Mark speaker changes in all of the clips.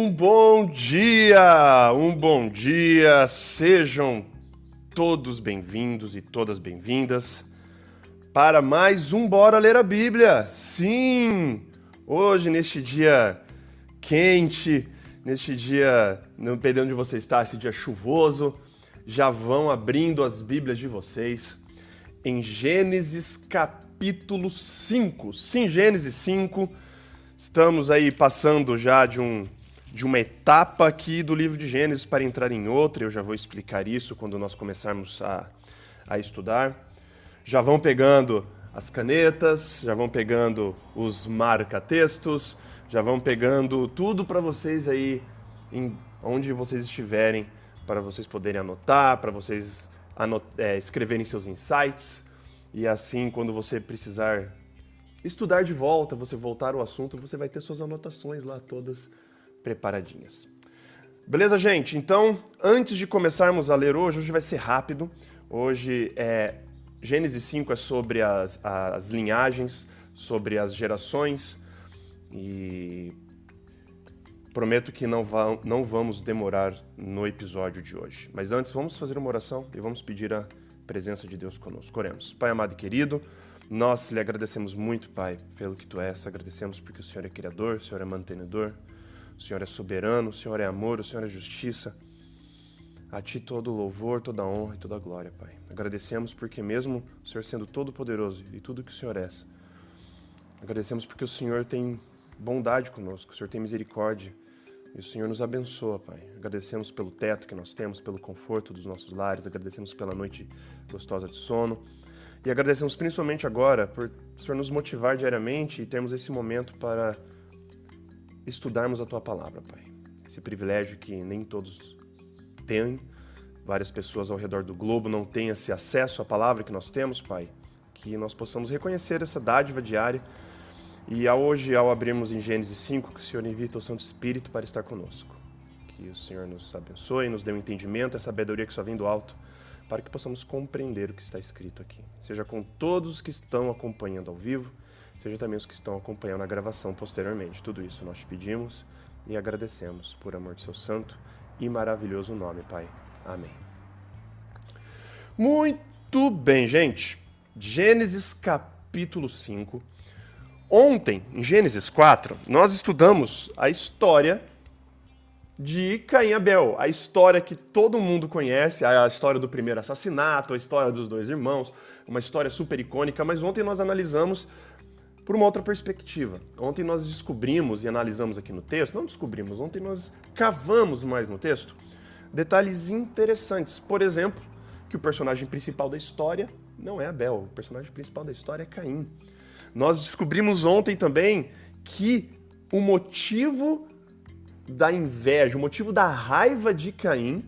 Speaker 1: Um bom dia, um bom dia, sejam todos bem-vindos e todas bem-vindas para mais um Bora Ler a Bíblia. Sim, hoje, neste dia quente, neste dia, não dependendo onde você está, esse dia chuvoso, já vão abrindo as Bíblias de vocês em Gênesis capítulo 5. Sim, Gênesis 5 Estamos aí passando já de, um, de uma etapa aqui do livro de Gênesis para entrar em outra. Eu já vou explicar isso quando nós começarmos a, a estudar. Já vão pegando as canetas, já vão pegando os marca-textos, já vão pegando tudo para vocês aí, em, onde vocês estiverem, para vocês poderem anotar, para vocês anot é, escreverem seus insights. E assim, quando você precisar estudar de volta, você voltar ao assunto, você vai ter suas anotações lá todas preparadinhas. Beleza, gente? Então, antes de começarmos a ler hoje, hoje vai ser rápido. Hoje é Gênesis 5 é sobre as, as linhagens, sobre as gerações e prometo que não, va não vamos demorar no episódio de hoje. Mas antes, vamos fazer uma oração e vamos pedir a presença de Deus conosco. Oremos. Pai amado e querido, nós lhe agradecemos muito, Pai, pelo que tu és. Agradecemos porque o Senhor é criador, o Senhor é mantenedor, o Senhor é soberano, o Senhor é amor, o Senhor é justiça. A ti todo louvor, toda honra e toda glória, Pai. Agradecemos porque mesmo o Senhor sendo todo poderoso e tudo que o Senhor é, agradecemos porque o Senhor tem bondade conosco, o Senhor tem misericórdia e o Senhor nos abençoa, Pai. Agradecemos pelo teto que nós temos, pelo conforto dos nossos lares, agradecemos pela noite gostosa de sono. E agradecemos principalmente agora por o Senhor nos motivar diariamente e termos esse momento para estudarmos a Tua palavra, Pai. Esse privilégio que nem todos têm, várias pessoas ao redor do globo não têm esse acesso à palavra que nós temos, Pai. Que nós possamos reconhecer essa dádiva diária e hoje, ao abrirmos em Gênesis 5, que o Senhor invita o Santo Espírito para estar conosco. Que o Senhor nos abençoe, nos dê um entendimento, a sabedoria que só vem do alto para que possamos compreender o que está escrito aqui. Seja com todos os que estão acompanhando ao vivo, seja também os que estão acompanhando a gravação posteriormente. Tudo isso nós te pedimos e agradecemos por amor de seu santo e maravilhoso nome, Pai. Amém. Muito bem, gente. Gênesis capítulo 5. Ontem, em Gênesis 4, nós estudamos a história de Caim e Abel, a história que todo mundo conhece, a história do primeiro assassinato, a história dos dois irmãos, uma história super icônica, mas ontem nós analisamos por uma outra perspectiva. Ontem nós descobrimos e analisamos aqui no texto, não descobrimos, ontem nós cavamos mais no texto detalhes interessantes. Por exemplo, que o personagem principal da história não é Abel, o personagem principal da história é Caim. Nós descobrimos ontem também que o motivo da inveja, o motivo da raiva de Caim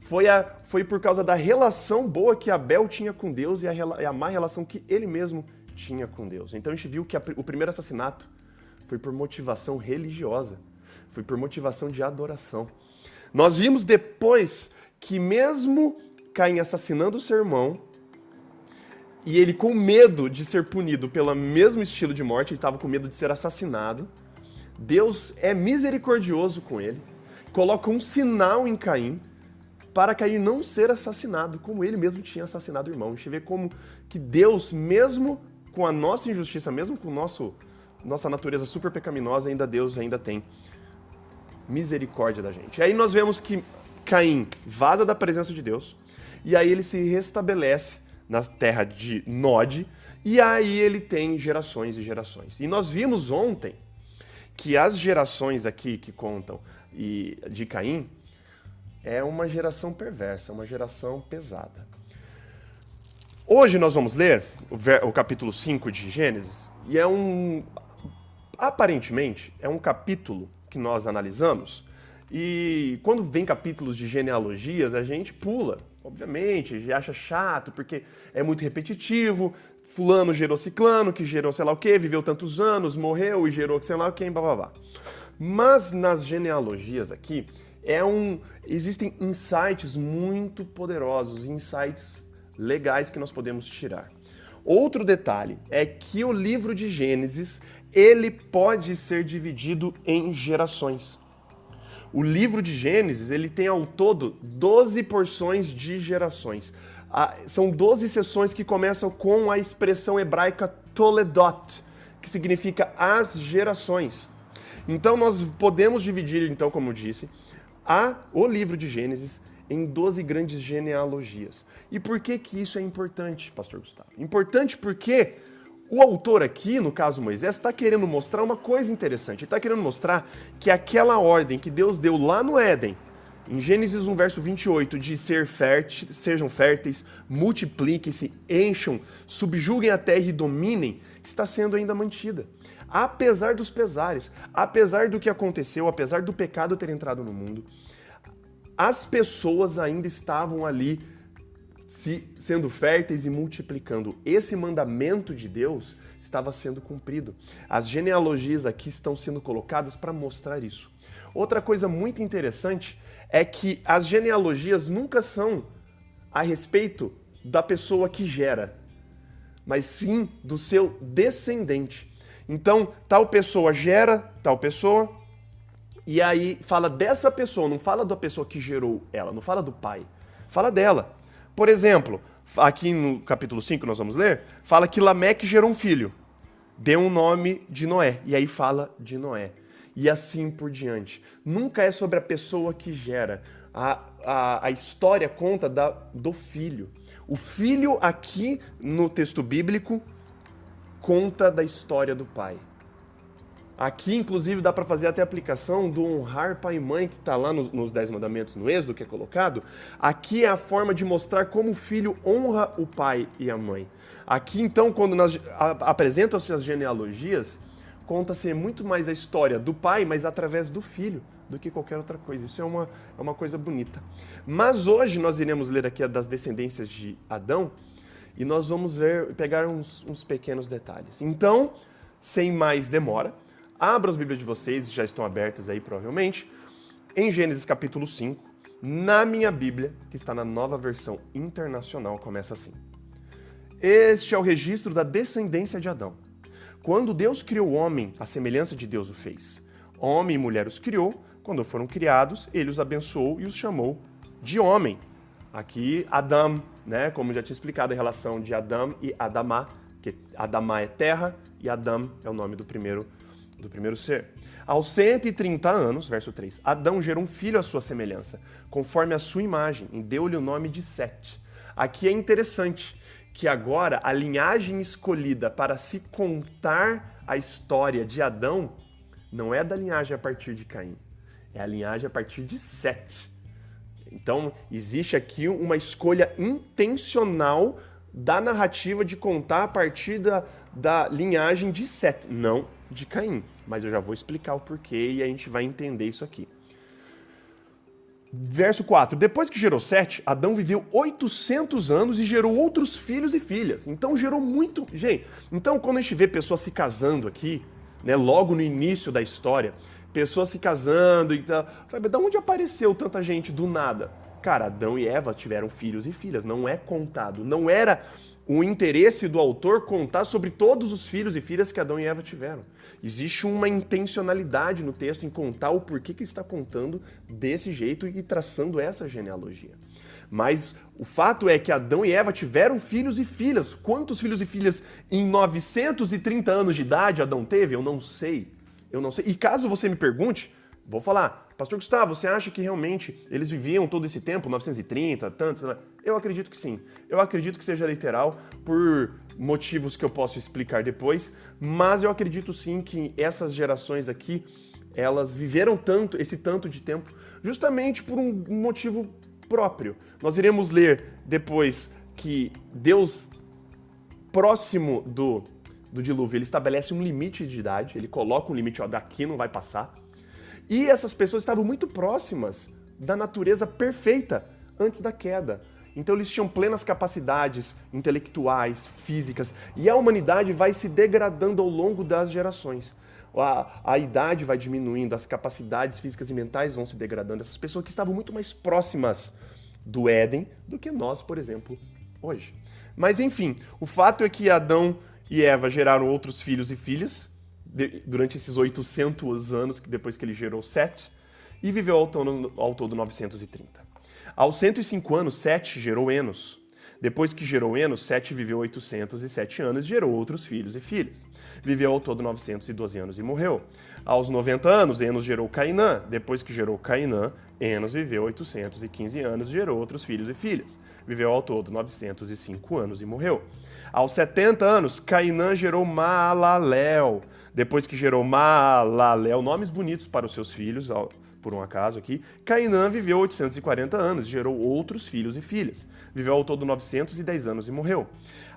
Speaker 1: foi, a, foi por causa da relação boa que Abel tinha com Deus e a, e a má relação que ele mesmo tinha com Deus. Então a gente viu que a, o primeiro assassinato foi por motivação religiosa, foi por motivação de adoração. Nós vimos depois que mesmo Caim assassinando o seu irmão, e ele com medo de ser punido pelo mesmo estilo de morte, ele estava com medo de ser assassinado, Deus é misericordioso com ele, coloca um sinal em Caim para Caim não ser assassinado, como ele mesmo tinha assassinado o irmão. A gente vê como que Deus, mesmo com a nossa injustiça, mesmo com nosso, nossa natureza super pecaminosa, ainda Deus ainda tem misericórdia da gente. E aí nós vemos que Caim vaza da presença de Deus, e aí ele se restabelece na terra de Nod, e aí ele tem gerações e gerações. E nós vimos ontem que as gerações aqui que contam de Caim é uma geração perversa, uma geração pesada. Hoje nós vamos ler o, capítulo 5 de Gênesis e é um aparentemente é um capítulo que nós analisamos e quando vem capítulos de genealogias a gente pula, obviamente, acha chato porque é muito repetitivo, fulano gerou ciclano, que gerou sei lá o que, viveu tantos anos, morreu e gerou sei lá o blá blá blá. Mas nas genealogias aqui, é um, existem insights muito poderosos, insights legais que nós podemos tirar. Outro detalhe é que o livro de Gênesis, ele pode ser dividido em gerações. o livro de Gênesis ele tem ao todo 12 porções de gerações. Ah, são 12 sessões que começam com a expressão hebraica Toledot, que significa as gerações. Então nós podemos dividir, então, como eu disse, a, o livro de Gênesis em 12 grandes genealogias. E por que que isso é importante, pastor Gustavo? Importante porque o autor aqui, no caso Moisés, está querendo mostrar uma coisa interessante. Ele está querendo mostrar que aquela ordem que Deus deu lá no Éden, em Gênesis 1, verso 28, de ser fértil, sejam férteis, multipliquem-se, encham, subjuguem a terra e dominem, está sendo ainda mantida. Apesar dos pesares, apesar do que aconteceu, apesar do pecado ter entrado no mundo, as pessoas ainda estavam ali se sendo férteis e multiplicando. Esse mandamento de Deus estava sendo cumprido. As genealogias aqui estão sendo colocadas para mostrar isso. Outra coisa muito interessante é que as genealogias nunca são a respeito da pessoa que gera, mas sim do seu descendente. Então, tal pessoa gera tal pessoa, e aí fala dessa pessoa, não fala da pessoa que gerou ela, não fala do pai, fala dela. Por exemplo, aqui no capítulo 5 nós vamos ler, fala que Lameque gerou um filho, deu um nome de Noé, e aí fala de Noé. E assim por diante. Nunca é sobre a pessoa que gera. A, a, a história conta da, do filho. O filho aqui no texto bíblico conta da história do pai. Aqui, inclusive, dá para fazer até a aplicação do honrar pai e mãe, que está lá nos, nos Dez Mandamentos, no Êxodo, que é colocado. Aqui é a forma de mostrar como o filho honra o pai e a mãe. Aqui, então, quando apresentam-se as genealogias, conta-se muito mais a história do pai, mas através do filho, do que qualquer outra coisa. Isso é uma, é uma coisa bonita. Mas hoje nós iremos ler aqui a das descendências de Adão e nós vamos ver, pegar uns, uns pequenos detalhes. Então, sem mais demora, Abra as Bíblias de vocês, já estão abertas aí provavelmente, em Gênesis capítulo 5, na minha Bíblia, que está na nova versão internacional, começa assim. Este é o registro da descendência de Adão. Quando Deus criou o homem, a semelhança de Deus o fez. Homem e mulher os criou, quando foram criados, ele os abençoou e os chamou de homem. Aqui, Adão, né? Como já tinha explicado a relação de Adão e Adamá, que Adamá é terra e Adão é o nome do primeiro do primeiro ser. Aos 130 anos, verso 3, Adão gerou um filho à sua semelhança, conforme a sua imagem, e deu-lhe o nome de Sete. Aqui é interessante que agora a linhagem escolhida para se contar a história de Adão não é da linhagem a partir de Caim, é a linhagem a partir de Sete. Então, existe aqui uma escolha intencional da narrativa de contar a partir da, da linhagem de Sete, não de Caim. Mas eu já vou explicar o porquê e a gente vai entender isso aqui. Verso 4: Depois que gerou Sete, Adão viveu 800 anos e gerou outros filhos e filhas. Então gerou muito. Gente, então quando a gente vê pessoas se casando aqui, né, logo no início da história, pessoas se casando e tal, da onde apareceu tanta gente do nada? Cara, Adão e Eva tiveram filhos e filhas, não é contado. Não era o interesse do autor contar sobre todos os filhos e filhas que Adão e Eva tiveram. Existe uma intencionalidade no texto em contar o porquê que está contando desse jeito e traçando essa genealogia. Mas o fato é que Adão e Eva tiveram filhos e filhas. Quantos filhos e filhas em 930 anos de idade Adão teve? Eu não sei. Eu não sei. E caso você me pergunte, vou falar. Pastor Gustavo, você acha que realmente eles viviam todo esse tempo, 930, tantos? Eu acredito que sim. Eu acredito que seja literal por motivos que eu posso explicar depois, mas eu acredito sim que essas gerações aqui, elas viveram tanto, esse tanto de tempo, justamente por um motivo próprio. Nós iremos ler depois que Deus próximo do do dilúvio, ele estabelece um limite de idade, ele coloca um limite, ó, daqui não vai passar. E essas pessoas estavam muito próximas da natureza perfeita antes da queda. Então eles tinham plenas capacidades intelectuais, físicas, e a humanidade vai se degradando ao longo das gerações. A, a, idade vai diminuindo, as capacidades físicas e mentais vão se degradando. Essas pessoas que estavam muito mais próximas do Éden do que nós, por exemplo, hoje. Mas enfim, o fato é que Adão e Eva geraram outros filhos e filhas, durante esses 800 anos que depois que ele gerou Sete. e viveu ao todo, ao todo 930. Aos 105 anos, Sete gerou Enos. Depois que gerou Enos, Sete viveu 807 anos e gerou outros filhos e filhas. Viveu ao todo 912 anos e morreu. Aos 90 anos, Enos gerou Cainã. Depois que gerou Cainã, Enos viveu 815 anos e gerou outros filhos e filhas. Viveu ao todo 905 anos e morreu. Aos 70 anos, Cainã gerou Maalalel. Depois que gerou Maalalel, nomes bonitos para os seus filhos, por um acaso aqui, Cainã viveu 840 anos, gerou outros filhos e filhas. Viveu ao todo 910 anos e morreu.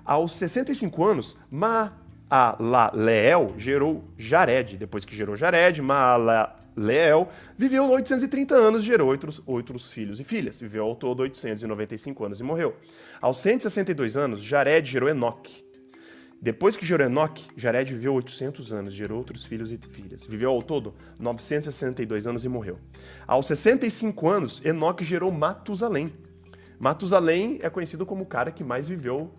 Speaker 1: Aos 65 anos, Maalalel gerou Jared. Depois que gerou Jared, Maalalel viveu 830 anos, gerou outros, outros filhos e filhas. Viveu ao todo 895 anos e morreu. Aos 162 anos, Jared gerou Enoque. Depois que gerou Enoque, Jared viveu 800 anos, gerou outros filhos e filhas. Viveu ao todo 962 anos e morreu. Aos 65 anos, Enoque gerou Matusalém. Matusalém é conhecido como o cara que mais viveu,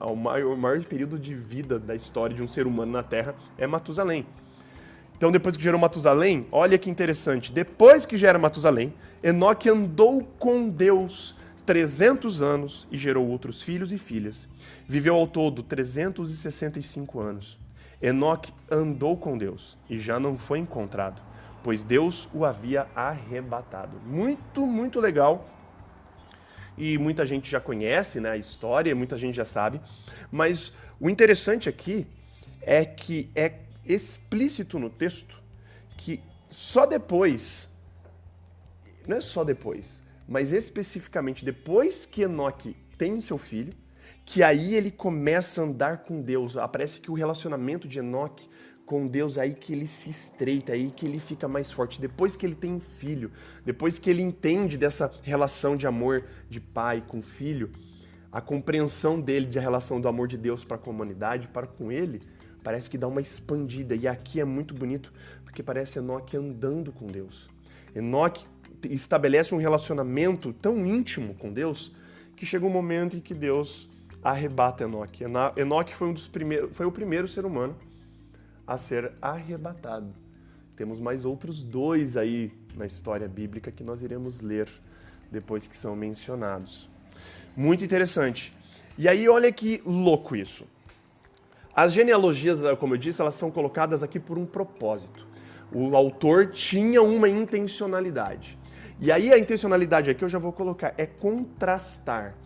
Speaker 1: o maior, o maior período de vida da história de um ser humano na Terra é Matusalém. Então, depois que gerou Matusalém, olha que interessante. Depois que gera Matusalém, Enoque andou com Deus 300 anos e gerou outros filhos e filhas. Viveu ao todo 365 anos. Enoque andou com Deus e já não foi encontrado, pois Deus o havia arrebatado. Muito, muito legal. E muita gente já conhece né, a história, muita gente já sabe. Mas o interessante aqui é que é explícito no texto que só depois, não é só depois, mas especificamente depois que Enoque tem seu filho, que aí ele começa a andar com Deus. Aparece que o relacionamento de Enoque com Deus aí que ele se estreita, aí que ele fica mais forte. Depois que ele tem um filho, depois que ele entende dessa relação de amor de pai com filho, a compreensão dele da relação do amor de Deus para a comunidade, para com ele, parece que dá uma expandida. E aqui é muito bonito, porque parece Enoque andando com Deus. Enoque estabelece um relacionamento tão íntimo com Deus que chega um momento em que Deus arrebata Enoque. Enoque foi um dos primeiros, foi o primeiro ser humano a ser arrebatado. Temos mais outros dois aí na história bíblica que nós iremos ler depois que são mencionados. Muito interessante. E aí olha que louco isso. As genealogias, como eu disse, elas são colocadas aqui por um propósito. O autor tinha uma intencionalidade. E aí a intencionalidade aqui eu já vou colocar é contrastar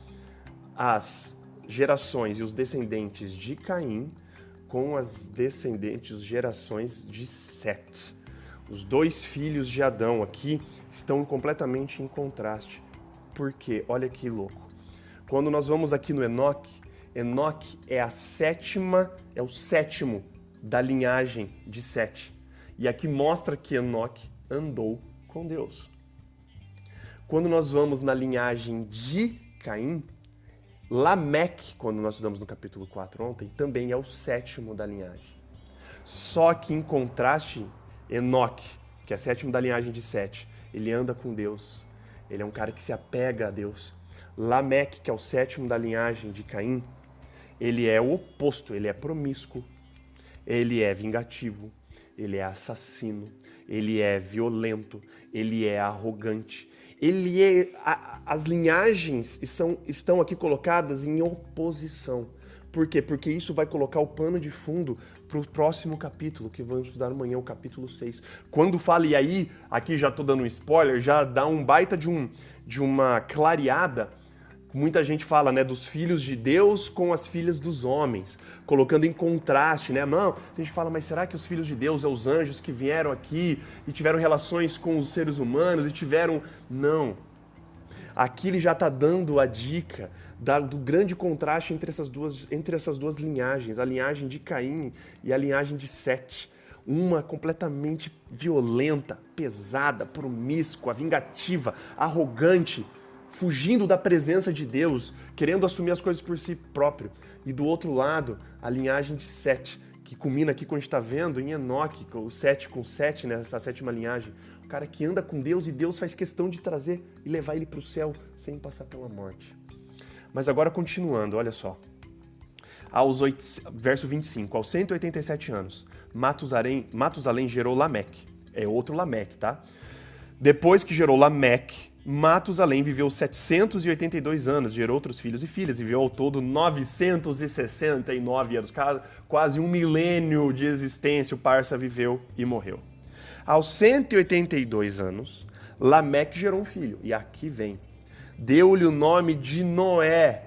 Speaker 1: as gerações e os descendentes de Caim com as descendentes gerações de Set. Os dois filhos de Adão aqui estão completamente em contraste. Por quê? Olha que louco. Quando nós vamos aqui no Enoque, Enoque é a sétima, é o sétimo da linhagem de Sete. E aqui mostra que Enoque andou com Deus. Quando nós vamos na linhagem de Caim, Lameque, quando nós estudamos no capítulo 4 ontem, também é o sétimo da linhagem. Só que em contraste, Enoque, que é sétimo da linhagem de Sete, ele anda com Deus. Ele é um cara que se apega a Deus. Lameque, que é o sétimo da linhagem de Caim, ele é o oposto, ele é promíscuo, ele é vingativo, ele é assassino, ele é violento, ele é arrogante, ele é a, as linhagens são, estão aqui colocadas em oposição. Por quê? Porque isso vai colocar o pano de fundo para o próximo capítulo, que vamos estudar amanhã, o capítulo 6. Quando fala, e aí, aqui já estou dando um spoiler, já dá um baita de, um, de uma clareada muita gente fala, né, dos filhos de Deus com as filhas dos homens, colocando em contraste, né? Não, a gente fala, mas será que os filhos de Deus são os anjos que vieram aqui e tiveram relações com os seres humanos e tiveram. Não. Aqui ele já está dando a dica da, do grande contraste entre essas, duas, entre essas duas linhagens, a linhagem de Caim e a linhagem de Sete. Uma completamente violenta, pesada, promíscua, vingativa, arrogante fugindo da presença de Deus, querendo assumir as coisas por si próprio. E do outro lado, a linhagem de Sete, que culmina aqui quando a gente está vendo em Enoque, o Sete com Sete, né, essa sétima linhagem. O cara que anda com Deus e Deus faz questão de trazer e levar ele para o céu sem passar pela morte. Mas agora continuando, olha só. Aos 8, verso 25, aos 187 anos, Matusalém, Matusalém gerou Lameque. É outro Lameque, tá? Depois que gerou Lameque, Matusalém viveu 782 anos, gerou outros filhos e filhas, viveu ao todo 969 anos, quase um milênio de existência o Parsa viveu e morreu. Aos 182 anos, Lameque gerou um filho, e aqui vem. Deu-lhe o nome de Noé.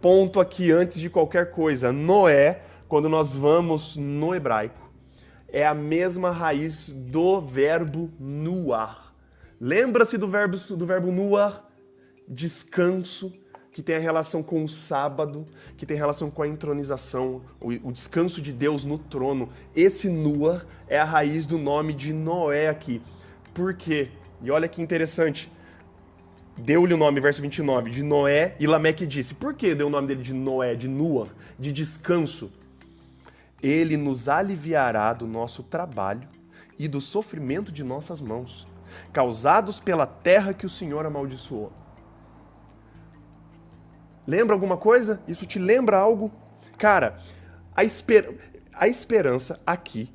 Speaker 1: Ponto aqui antes de qualquer coisa. Noé, quando nós vamos no hebraico, é a mesma raiz do verbo nuar Lembra-se do verbo, do verbo nuar, descanso, que tem a relação com o sábado, que tem relação com a entronização, o, descanso de Deus no trono. Esse nuar é a raiz do nome de Noé aqui. Por quê? E olha que interessante. Deu-lhe o nome, verso 29, de Noé, e Lameque disse: Por que deu o nome dele de Noé, de Nuar, de descanso? Ele nos aliviará do nosso trabalho e do sofrimento de nossas mãos causados pela terra que o Senhor amaldiçoou. Lembra alguma coisa? Isso te lembra algo? Cara, a, esper... a esperança aqui,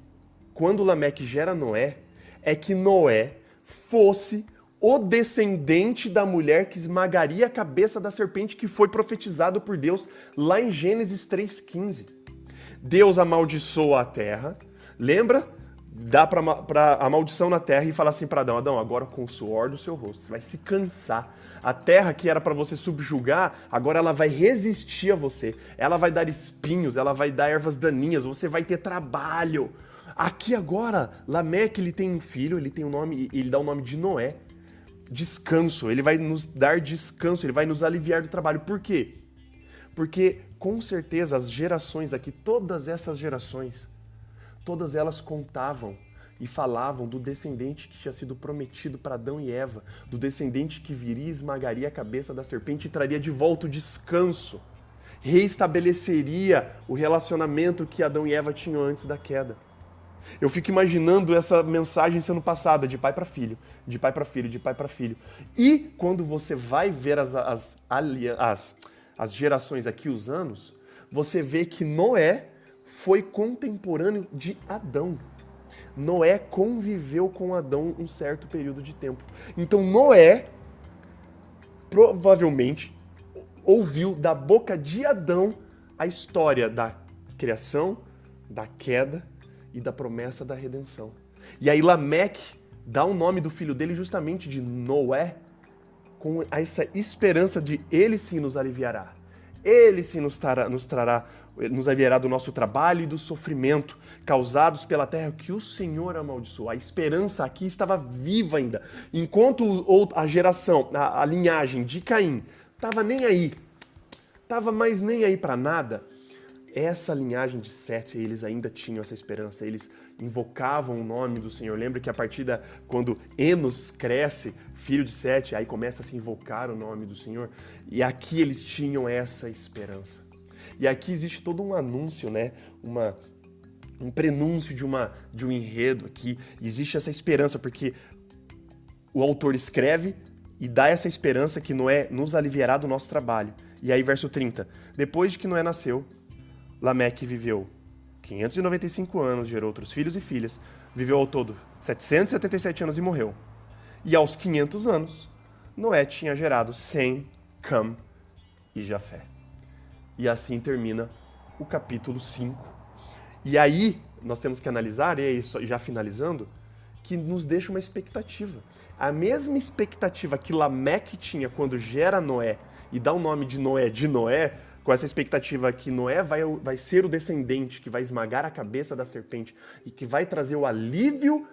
Speaker 1: quando Lameque gera Noé, é que Noé fosse o descendente da mulher que esmagaria a cabeça da serpente que foi profetizado por Deus lá em Gênesis 3,15. Deus amaldiçoa a terra. Lembra? dá para a maldição na terra e falar assim para Adão: Adão, agora com o suor do seu rosto, você vai se cansar. A terra que era para você subjugar, agora ela vai resistir a você. Ela vai dar espinhos, ela vai dar ervas daninhas, você vai ter trabalho. Aqui agora, Lameque ele tem um filho, ele tem um nome, ele dá o nome de Noé. Descanso, ele vai nos dar descanso, ele vai nos aliviar do trabalho. Por quê? Porque com certeza as gerações aqui, todas essas gerações, Todas elas contavam e falavam do descendente que tinha sido prometido para Adão e Eva, do descendente que viria e esmagaria a cabeça da serpente e traria de volta o descanso, reestabeleceria o relacionamento que Adão e Eva tinham antes da queda. Eu fico imaginando essa mensagem sendo passada de pai para filho, de pai para filho, de pai para filho. E quando você vai ver as, as, as, as gerações aqui, os anos, você vê que Noé foi contemporâneo de Adão. Noé conviveu com Adão um certo período de tempo. Então Noé provavelmente ouviu da boca de Adão a história da criação, da queda e da promessa da redenção. E aí Lameque dá o nome do filho dele justamente de Noé, com essa esperança de ele sim nos aliviará. Ele sim nos trará, nos trará nos aliviará do nosso trabalho e do sofrimento causados pela terra que o Senhor amaldiçoou. A esperança aqui estava viva ainda. Enquanto a geração, a, a linhagem de Caim estava nem aí, estava mais nem aí para nada, essa linhagem de Sete, eles ainda tinham essa esperança, eles invocavam o nome do Senhor. Lembra que a partir da quando Enos cresce, filho de Sete, aí começa a se invocar o nome do Senhor. E aqui eles tinham essa esperança. E aqui existe todo um anúncio, né? Uma, um prenúncio de, uma, de um enredo aqui. Existe essa esperança, porque o autor escreve e dá essa esperança que Noé nos aliviará do nosso trabalho. E aí, verso 30. Depois de que Noé nasceu, Lameque viveu 595 anos, gerou outros filhos e filhas, viveu ao todo 777 anos e morreu. E aos 500 anos, Noé tinha gerado Sem, Cam e Jafé. E assim termina o capítulo 5. E aí, nós temos que analisar, e aí, já finalizando, que nos deixa uma expectativa. A mesma expectativa que Lameque tinha quando gera Noé e dá o nome de Noé de Noé, com essa expectativa que Noé vai, vai ser o descendente que vai esmagar a cabeça da serpente e que vai trazer o alívio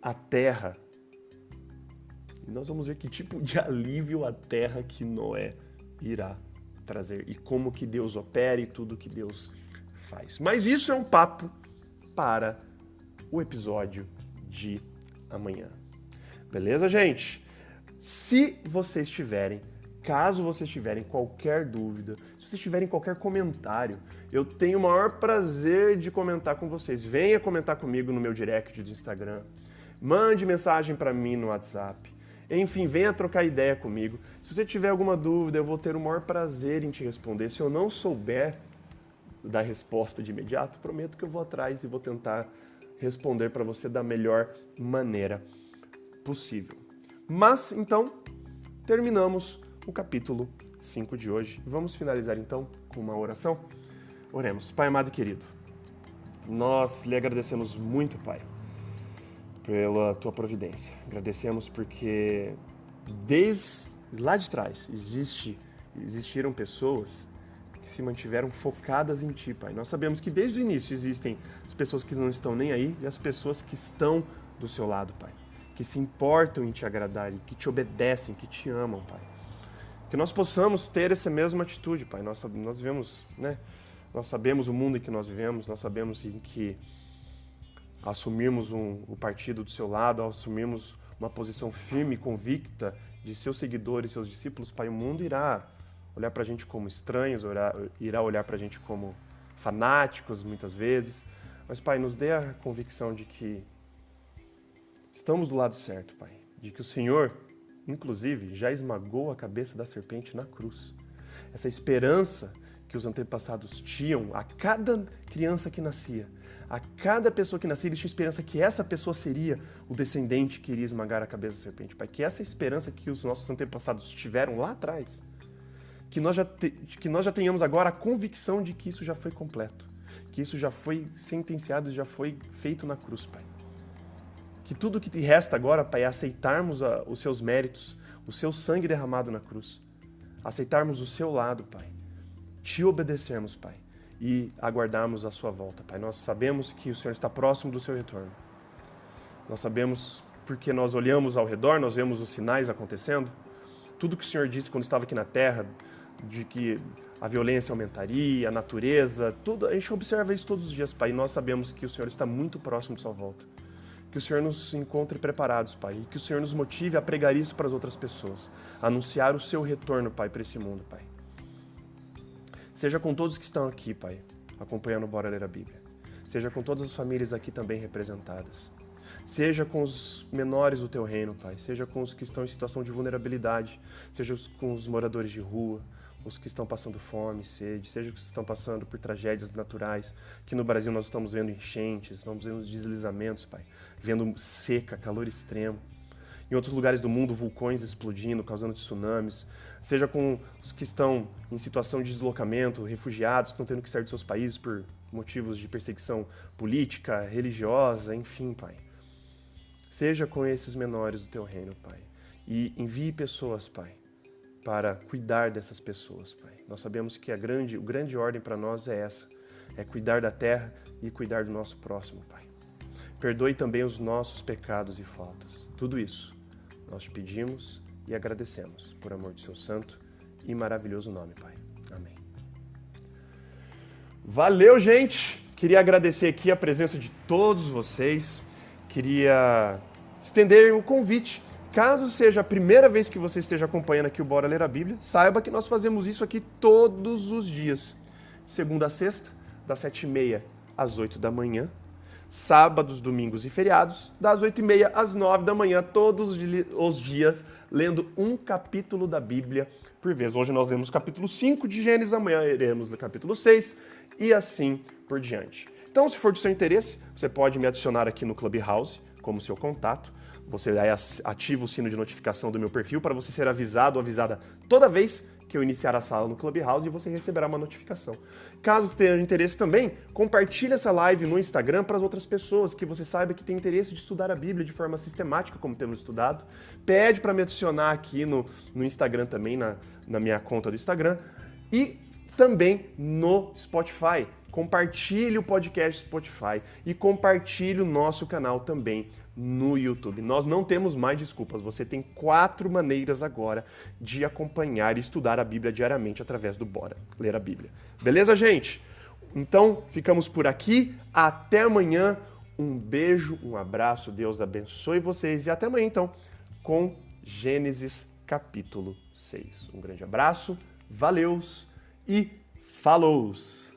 Speaker 1: à terra. E nós vamos ver que tipo de alívio à terra que Noé irá trazer e como que Deus opera e tudo que Deus faz. Mas isso é um papo para o episódio de amanhã. Beleza, gente? Se vocês tiverem, caso vocês tiverem qualquer dúvida, se vocês tiverem qualquer comentário, eu tenho o maior prazer de comentar com vocês. Venha comentar comigo no meu direct do Instagram. Mande mensagem para mim no WhatsApp. Enfim, venha trocar ideia comigo. Se você tiver alguma dúvida, eu vou ter o maior prazer em te responder. Se eu não souber dar resposta de imediato, prometo que eu vou atrás e vou tentar responder para você da melhor maneira possível. Mas então, terminamos o capítulo 5 de hoje. Vamos finalizar então com uma oração? Oremos. Pai amado e querido, nós lhe agradecemos muito, Pai, pela tua providência. Agradecemos porque desde lá de trás existe, existiram pessoas que se mantiveram focadas em ti, Pai. Nós sabemos que desde o início existem as pessoas que não estão nem aí e as pessoas que estão do seu lado, Pai. Que se importam em te agradar e que te obedecem, que te amam, Pai. Que nós possamos ter essa mesma atitude, Pai. Nós, nós vivemos, né? Nós sabemos o mundo em que nós vivemos, nós sabemos em que assumirmos um, o partido do seu lado, assumirmos uma posição firme convicta de seus seguidores, seus discípulos, Pai, o mundo irá olhar para a gente como estranhos, irá olhar para a gente como fanáticos muitas vezes. Mas, Pai, nos dê a convicção de que estamos do lado certo, Pai. De que o Senhor, inclusive, já esmagou a cabeça da serpente na cruz. Essa esperança que os antepassados tinham a cada criança que nascia, a cada pessoa que nascia, eles tinham esperança que essa pessoa seria o descendente que iria esmagar a cabeça da serpente, Pai. Que essa esperança que os nossos antepassados tiveram lá atrás que nós, já te, que nós já tenhamos agora a convicção de que isso já foi completo, que isso já foi sentenciado, já foi feito na cruz, Pai. Que tudo que te resta agora, Pai, é aceitarmos a, os seus méritos, o seu sangue derramado na cruz, aceitarmos o seu lado, Pai, te obedecermos, Pai, e aguardarmos a sua volta, Pai. Nós sabemos que o Senhor está próximo do seu retorno. Nós sabemos porque nós olhamos ao redor, nós vemos os sinais acontecendo. Tudo que o Senhor disse quando estava aqui na terra, de que a violência aumentaria, a natureza, tudo, a gente observa isso todos os dias, Pai, e nós sabemos que o Senhor está muito próximo de sua volta. Que o Senhor nos encontre preparados, Pai, e que o Senhor nos motive a pregar isso para as outras pessoas, anunciar o seu retorno, Pai, para esse mundo, Pai. Seja com todos que estão aqui, Pai, acompanhando o Bora Ler a Bíblia. Seja com todas as famílias aqui também representadas. Seja com os menores do teu reino, Pai. Seja com os que estão em situação de vulnerabilidade. Seja com os moradores de rua os que estão passando fome, sede, seja os que estão passando por tragédias naturais. Aqui no Brasil nós estamos vendo enchentes, estamos vendo deslizamentos, Pai, vendo seca, calor extremo. Em outros lugares do mundo, vulcões explodindo, causando tsunamis. Seja com os que estão em situação de deslocamento, refugiados que estão tendo que sair de seus países por motivos de perseguição política, religiosa, enfim, Pai. Seja com esses menores do teu reino, Pai. E envie pessoas, Pai, para cuidar dessas pessoas, Pai. Nós sabemos que a grande, a grande ordem para nós é essa: é cuidar da terra e cuidar do nosso próximo, Pai. Perdoe também os nossos pecados e faltas. Tudo isso nós te pedimos e agradecemos por amor de seu santo e maravilhoso nome, Pai. Amém. Valeu, gente! Queria agradecer aqui a presença de todos vocês. Queria estender o um convite Caso seja a primeira vez que você esteja acompanhando aqui o Bora Ler a Bíblia, saiba que nós fazemos isso aqui todos os dias. Segunda a sexta, das sete e meia às oito da manhã. Sábados, domingos e feriados, das oito e meia às nove da manhã, todos os dias, lendo um capítulo da Bíblia por vez. Hoje nós lemos o capítulo 5 de Gênesis, amanhã iremos no capítulo 6 e assim por diante. Então, se for de seu interesse, você pode me adicionar aqui no Clubhouse como seu contato. Você ativa o sino de notificação do meu perfil para você ser avisado ou avisada toda vez que eu iniciar a sala no Clubhouse e você receberá uma notificação. Caso tenha interesse também, compartilhe essa live no Instagram para as outras pessoas que você saiba que tem interesse de estudar a Bíblia de forma sistemática, como temos estudado. Pede para me adicionar aqui no, no Instagram também, na, na minha conta do Instagram. E também no Spotify. Compartilhe o podcast Spotify e compartilhe o nosso canal também no YouTube. Nós não temos mais desculpas. Você tem quatro maneiras agora de acompanhar e estudar a Bíblia diariamente através do Bora Ler a Bíblia. Beleza, gente? Então, ficamos por aqui. Até amanhã. Um beijo, um abraço. Deus abençoe vocês e até amanhã, então, com Gênesis capítulo 6. Um grande abraço, valeus e falous!